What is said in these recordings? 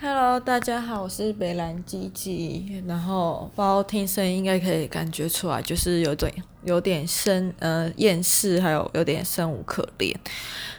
Hello，大家好，我是北兰鸡鸡。然后，包听声音应该可以感觉出来，就是有点有点生呃厌世，还有有点生无可恋。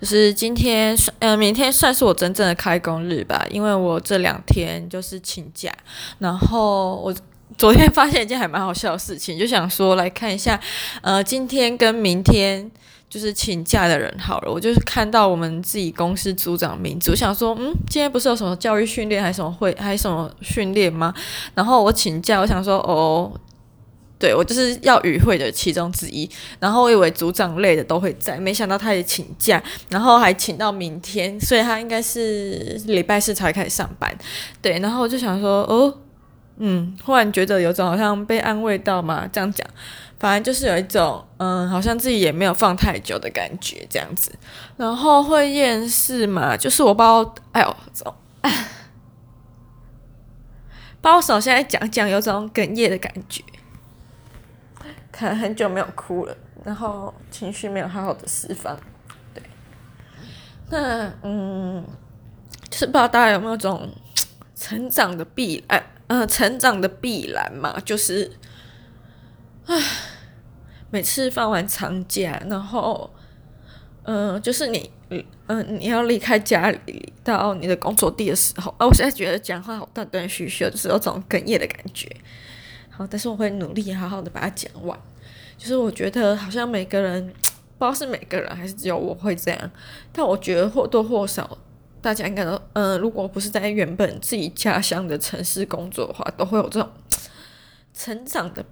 就是今天算呃明天算是我真正的开工日吧，因为我这两天就是请假。然后我昨天发现一件还蛮好笑的事情，就想说来看一下呃今天跟明天。就是请假的人好了，我就是看到我们自己公司组长名字，我想说，嗯，今天不是有什么教育训练，还是什么会，还是什么训练吗？然后我请假，我想说，哦，对，我就是要与会的其中之一。然后我以为组长类的都会在，没想到他也请假，然后还请到明天，所以他应该是礼拜四才开始上班。对，然后我就想说，哦，嗯，忽然觉得有种好像被安慰到嘛，这样讲。反正就是有一种，嗯，好像自己也没有放太久的感觉，这样子。然后会厌世嘛，就是我不知道，哎呦，走，把我手现在讲讲，有种哽咽的感觉。可能很久没有哭了，然后情绪没有好好的释放。对，那嗯，就是不知道大家有没有种成长的必然，嗯，成长的必然嘛，就是，唉。每次放完长假，然后，嗯、就是你，嗯、你要离开家里到你的工作地的时候，啊，我现在觉得讲话好断断续续，就是有种哽咽的感觉。好，但是我会努力好好的把它讲完。就是我觉得好像每个人，不知道是每个人还是只有我会这样，但我觉得或多或少，大家应该都，嗯、如果不是在原本自己家乡的城市工作的话，都会有这种成长的。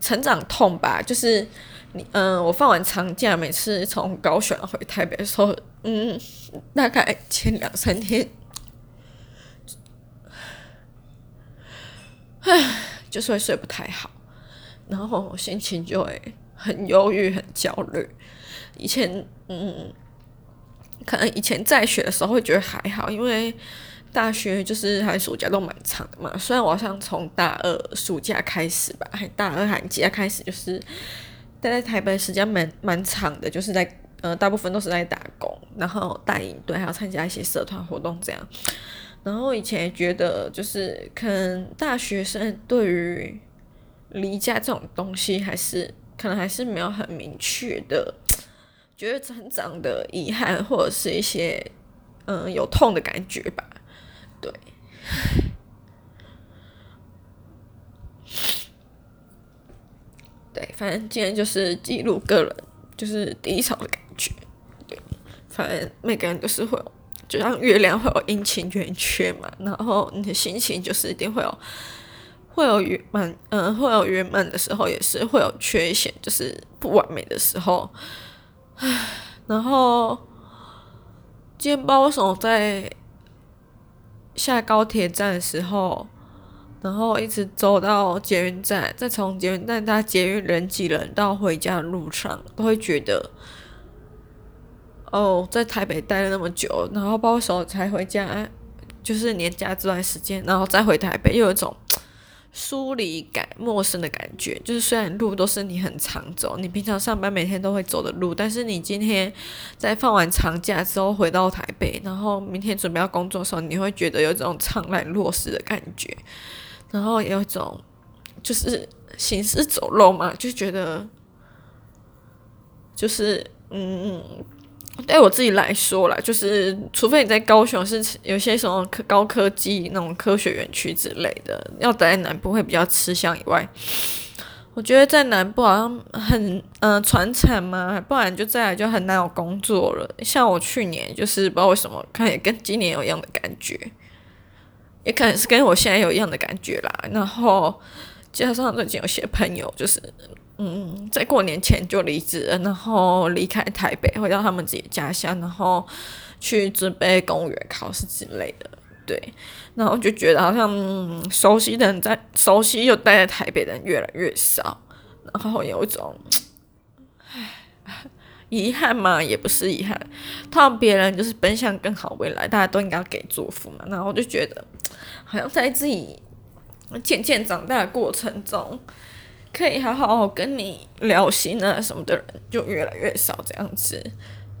成长痛吧，就是你，嗯、我放完长假，每次从高雄回台北的时候，嗯，大概前两三天，唉，就是会睡不太好，然后心情就会很忧郁、很焦虑。以前，嗯，可能以前在学的时候会觉得还好，因为。大学就是寒暑假都蛮长的嘛，虽然我好像从大二暑假开始吧，还大二寒假开始就是待在台北时间蛮蛮长的，就是在呃大部分都是在打工，然后带营队，还要参加一些社团活动这样。然后以前也觉得就是可能大学生对于离家这种东西还是可能还是没有很明确的，觉得成长的遗憾或者是一些嗯、有痛的感觉吧。对，对，反正今天就是记录个人就是低潮的感觉。对，反正每个人都是会有，就像月亮会有阴晴圆缺嘛，然后你的心情就是一定会有，会有圆满，嗯，会有圆满的时候，也是会有缺陷，就是不完美的时候。唉，然后今天不知道为什么在。下高铁站的时候，然后一直走到捷运站，再从捷运站搭捷运人挤人到回家的路上，都会觉得，哦，在台北待了那么久，然后包手才回家，就是年假这段时间，然后再回台北，又有一种。疏离感、陌生的感觉，就是虽然路都是你很常走，你平常上班每天都会走的路，但是你今天在放完长假之后回到台北，然后明天准备要工作的时候，你会觉得有这种怅然若失的感觉，然后有一种就是行尸走肉嘛，就觉得就是嗯。对我自己来说啦，就是除非你在高雄是有些什么科高科技那种科学园区之类的，要待在南部会比较吃香以外，我觉得在南部好像很嗯传产嘛，不然就再来就很难有工作了。像我去年就是不知道为什么，看也跟今年有一样的感觉，也可能是跟我现在有一样的感觉啦。然后加上最近有些朋友就是。嗯，在过年前就离职，然后离开台北，回到他们自己家乡，然后去准备公务员考试之类的。对，然后就觉得好像、熟悉的人在熟悉又待在台北的人越来越少，然后有一种唉遗憾嘛，也不是遗憾，他们别人就是奔向更好未来，大家都应该给祝福嘛。然后就觉得，好像在自己渐渐长大的过程中。可以好好跟你聊心啊什么的人就越来越少这样子，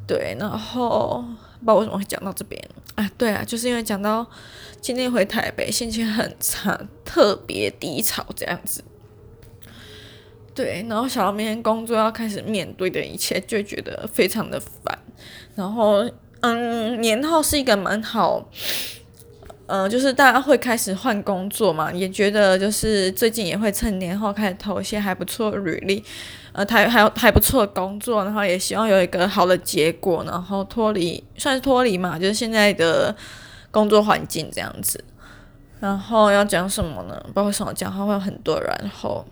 对，然后不知道为什么会讲到这边，啊，对啊，就是因为讲到今天回台北，心情很差，特别低潮这样子。对，然后想到明天工作要开始面对的一切，就觉得非常的烦。然后，嗯，年后是一个蛮好，呃，就是大家会开始换工作嘛，也觉得就是最近也会趁年后开始投一些还不错履历，呃，还还有还不错的工作，然后也希望有一个好的结果，然后脱离算是脱离嘛，就是现在的工作环境这样子。然后要讲什么呢？不知道为什么讲话会有很多然后。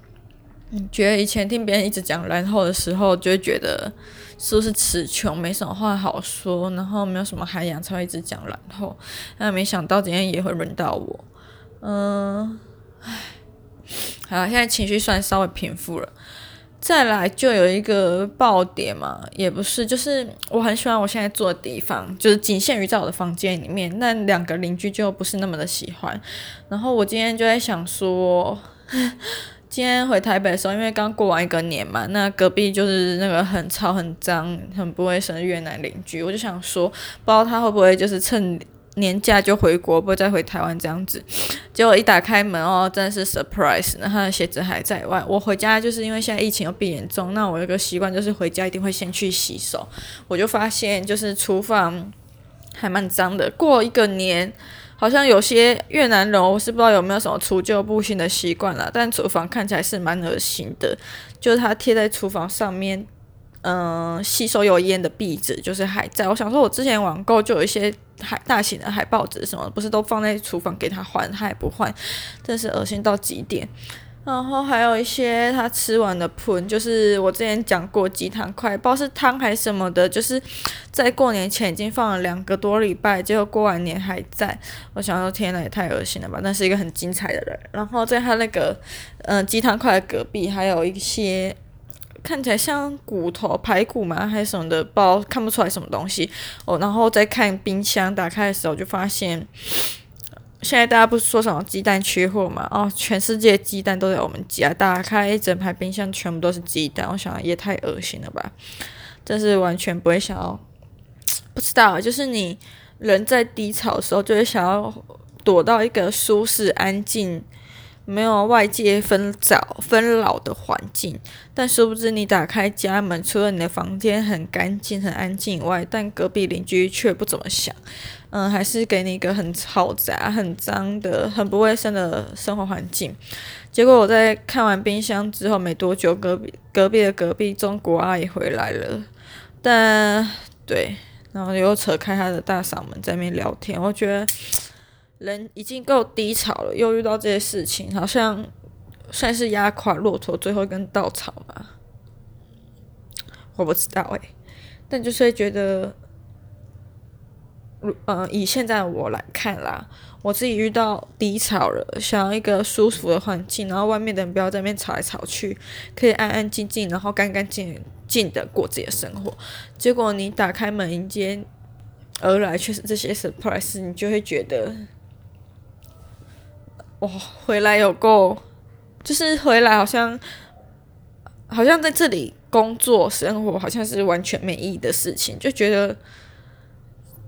嗯，觉得以前听别人一直讲然后的时候，就会觉得是不是词穷，没什么话好说，然后没有什么涵养，才会一直讲然后。但没想到今天也会轮到我。嗯，唉，好，现在情绪算稍微平复了。再来就有一个爆点嘛，也不是，就是我很喜欢我现在住的地方，就是仅限于在我的房间里面，那两个邻居就不是那么的喜欢。然后我今天就在想说。今天回台北的时候，因为刚过完一个年嘛，那隔壁就是那个很吵、很脏、很不卫生的越南邻居，我就想说，不知道他会不会就是趁年假就回国，不会再回台湾这样子。结果一打开门哦，真的是 surprise，那他的鞋子还在外。我回家就是因为现在疫情又变严重，那我有个习惯就是回家一定会先去洗手。我就发现就是厨房还蛮脏的，过一个年。好像有些越南人，我是不知道有没有什么除旧布新的习惯了，但厨房看起来是蛮恶心的。就是它贴在厨房上面，嗯、吸收油烟的壁纸就是还在。我想说，我之前网购就有一些海大型的海报纸什么，不是都放在厨房给他换，他也不换，真是恶心到极点。然后还有一些他吃完的喷，就是我之前讲过鸡汤块，不知道是汤还是什么的，就是在过年前已经放了两个多礼拜，结果过完年还在。我想说，天呐，也太恶心了吧！那是一个很精彩的人。然后在他那个嗯、鸡汤块的隔壁，还有一些看起来像骨头排骨嘛，还是什么的，不知道看不出来什么东西。哦，然后再看冰箱，打开的时候就发现。现在大家不是说什么鸡蛋缺货吗？哦，全世界鸡蛋都在我们家，打开一整排冰箱全部都是鸡蛋，我想也太恶心了吧！真是完全不会想要，不知道，就是你人在低潮的时候，就会想要躲到一个舒适、安静。没有外界纷扰纷扰的环境，但殊不知你打开家门，除了你的房间很干净、很安静以外，但隔壁邻居却不怎么想，嗯，还是给你一个很嘈杂、很脏的、很不卫生的生活环境。结果我在看完冰箱之后没多久，隔壁隔壁的隔壁中国阿姨回来了，但对，然后又扯开她的大嗓门在那边聊天，我觉得。人已经够低潮了，又遇到这些事情，好像算是压垮骆驼最后一根稻草吧。我不知道诶、但就是会觉得，呃，以现在的我来看啦，我自己遇到低潮了，想要一个舒服的环境，然后外面的人不要在那边吵来吵去，可以安安静静，然后干干净净的过自己的生活。结果你打开门迎接而来却是这些 surprise，你就会觉得。哇，回来有够，就是回来好像，好像在这里工作生活好像是完全没意义的事情，就觉得，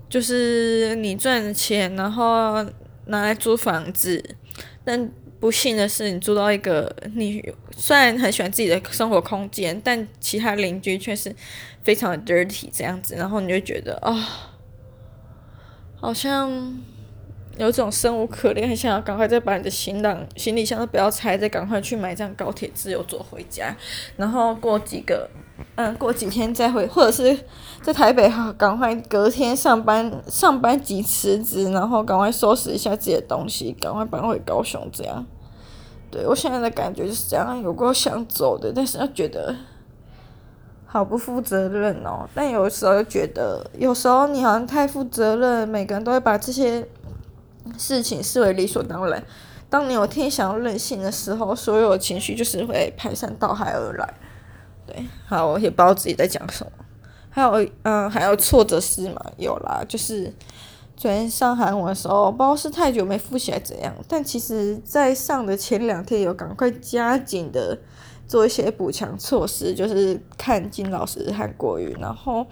就是你赚钱，然后拿来租房子，但不幸的是，你租到一个你虽然很喜欢自己的生活空间，但其他邻居却是非常的 dirty 这样子，然后你就觉得啊、好像。有种生无可恋，很想要赶快再把你的行囊、行李箱都不要拆，再赶快去买一张高铁自由座回家，然后过几个，嗯，过几天再回，或者是在台北哈，赶快隔天上班，上班即辞职，然后赶快收拾一下自己的东西，赶快搬回高雄，这样。对，我现在的感觉就是这样，有过想走的，但是又觉得好不负责任哦。但有时候又觉得，有时候你好像太负责任，每个人都会把这些。事情视为理所当然。当你有天想要任性的时候，所有情绪就是会排山倒海而来。对，好，我也不知道自己在讲什么。还有，嗯，还有挫折事嘛，有啦，就是昨天上韩文的时候，不知道是太久没复习还怎样，但其实在上的前两天有赶快加紧的做一些补强措施，就是看金老师韩国语，然后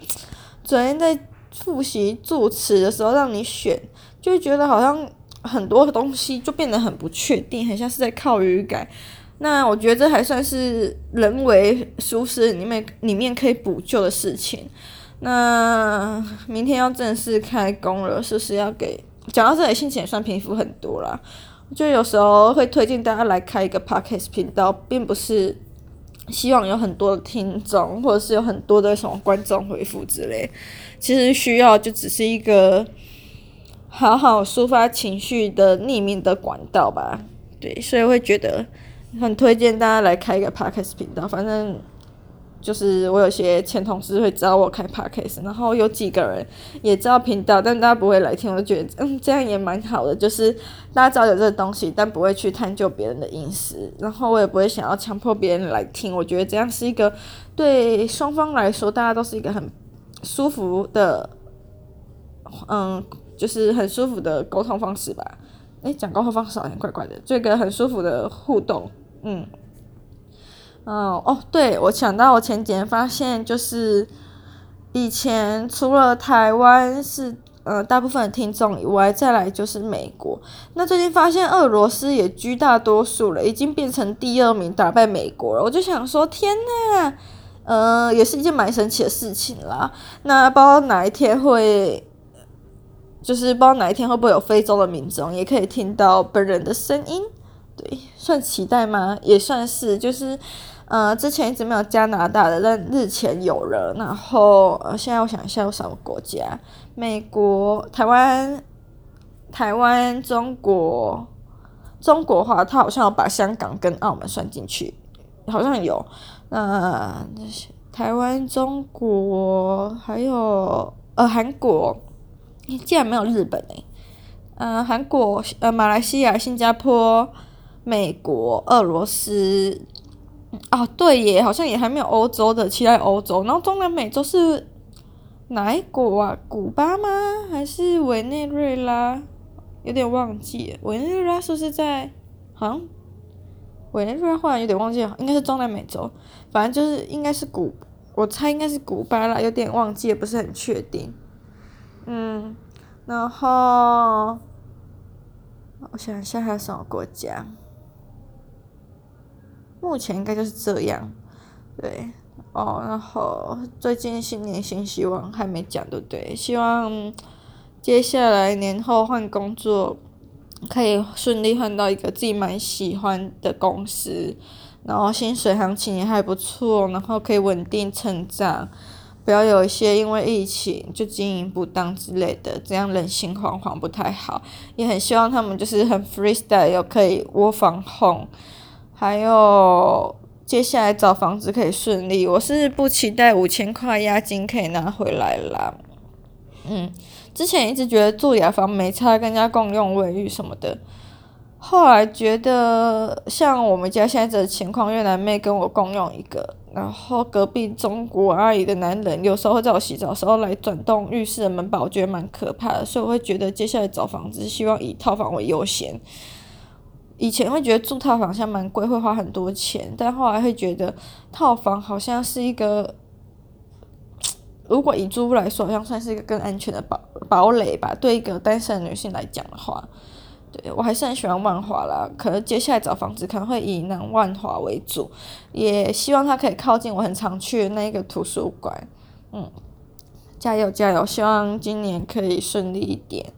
昨天在。复习助词的时候让你选，就觉得好像很多东西就变得很不确定，很像是在靠语感。那我觉得这还算是人为疏失里面里面可以补救的事情。那明天要正式开工了，是不是要给？讲到这里，心情也算平复很多啦。就有时候会推荐大家来开一个 podcast 频道，并不是希望有很多的听众，或者是有很多的什么观众回复之类。其实需要就只是一个好好抒发情绪的匿名的管道吧。对，所以会觉得。很推荐大家来开一个 podcast 频道，反正就是我有些前同事会找我开 podcast，然后有几个人也知道频道，但大家不会来听，我就觉得嗯，这样也蛮好的，就是大家知道有这个东西，但不会去探究别人的隐私，然后我也不会想要强迫别人来听，我觉得这样是一个对双方来说，大家都是一个很舒服的，嗯，就是很舒服的沟通方式吧。诶，讲沟通方式好像怪怪的，这个很舒服的互动。嗯，哦哦，对，我想到我前几天发现，就是以前除了台湾是呃大部分的听众以外，再来就是美国。那最近发现俄罗斯也居大多数了，已经变成第二名，打败美国了。我就想说，天呐，呃，也是一件蛮神奇的事情啦。那不知道哪一天会，就是不知道哪一天会不会有非洲的民众也可以听到本人的声音。对，算期待吗？也算是，就是，呃，之前一直没有加拿大的，但日前有了。然后，呃，现在我想一下有什么国家？美国、台湾、台湾、中国、中国话，他好像有把香港跟澳门算进去，好像有。那台湾、中国还有呃韩国，竟然没有日本诶。呃，韩国、呃，马来西亚、新加坡。美国、俄罗斯，啊，对耶，好像也还没有欧洲的，其他欧洲，然后中南美洲是哪一国啊？古巴吗？还是委内瑞拉？有点忘记，委内瑞拉是不是在？好像委内瑞拉好像有点忘记了，应该是中南美洲，反正就是应该是古，我猜应该是古巴啦，有点忘记，也不是很确定。嗯，然后我想一下还有什么国家？目前应该就是这样，对哦。然后最近新年新希望还没讲，对不对？希望接下来年后换工作，可以顺利换到一个自己蛮喜欢的公司，然后薪水行情也还不错，然后可以稳定成长，不要有一些因为疫情就经营不当之类的，这样人心惶惶不太好。也很希望他们就是很 freestyle，又可以 work from home。还有接下来找房子可以顺利，我是不期待五千块押金可以拿回来啦。嗯，之前一直觉得住雅房没差，跟人家共用卫浴什么的。后来觉得像我们家现在这情况，越南妹跟我共用一个，然后隔壁中国阿姨的男人有时候会在我洗澡的时候来转动浴室的门把，我觉得蛮可怕的，所以我会觉得接下来找房子希望以套房为优先。以前会觉得住套房像蛮贵，会花很多钱，但后来会觉得套房好像是一个，如果以租屋来说，好像算是一个更安全的堡堡垒吧。对一个单身女性来讲的话，对，我还是很喜欢万华啦。可能接下来找房子可能会以南万华为主，也希望它可以靠近我很常去的那个图书馆。嗯，加油加油！希望今年可以顺利一点。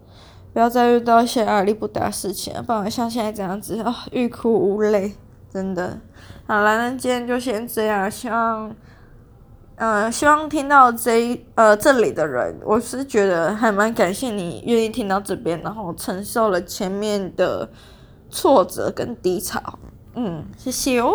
不要再遇到一些压力不大事情，不然像现在这样子啊，欲哭无泪，真的。好了，那今天就先这样，希望，嗯，希望听到这呃这里的人，我是觉得还蛮感谢你愿意听到这边，然后承受了前面的挫折跟低潮，嗯，谢谢哦。